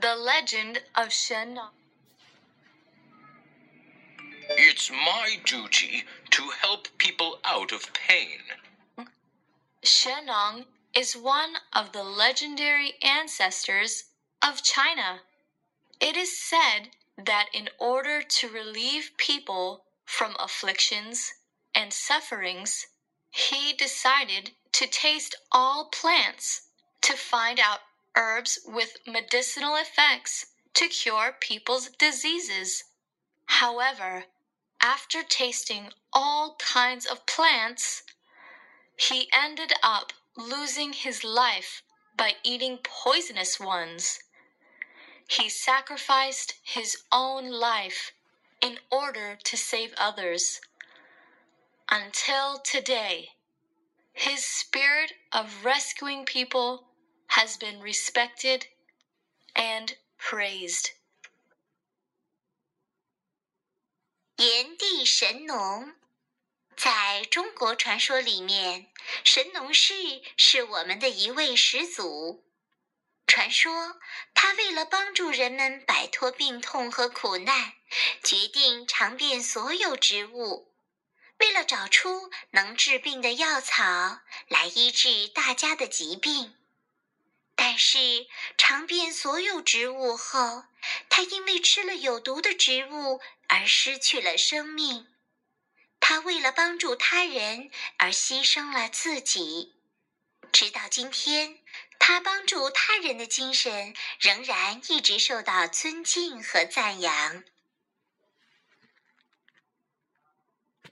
The Legend of Shennong. It's my duty to help people out of pain. Shennong is one of the legendary ancestors of China. It is said that in order to relieve people from afflictions and sufferings, he decided to taste all plants to find out herbs with medicinal effects to cure people's diseases. However, after tasting all kinds of plants, he ended up losing his life by eating poisonous ones. He sacrificed his own life in order to save others. Until today, his spirit of rescuing people has been respected and praised. 炎帝神农，在中国传说里面，神农氏是我们的一位始祖。传说他为了帮助人们摆脱病痛和苦难，决定尝遍所有植物，为了找出能治病的药草来医治大家的疾病。但是尝遍所有植物后，他因为吃了有毒的植物而失去了生命。他为了帮助他人而牺牲了自己。直到今天，他帮助他人的精神仍然一直受到尊敬和赞扬。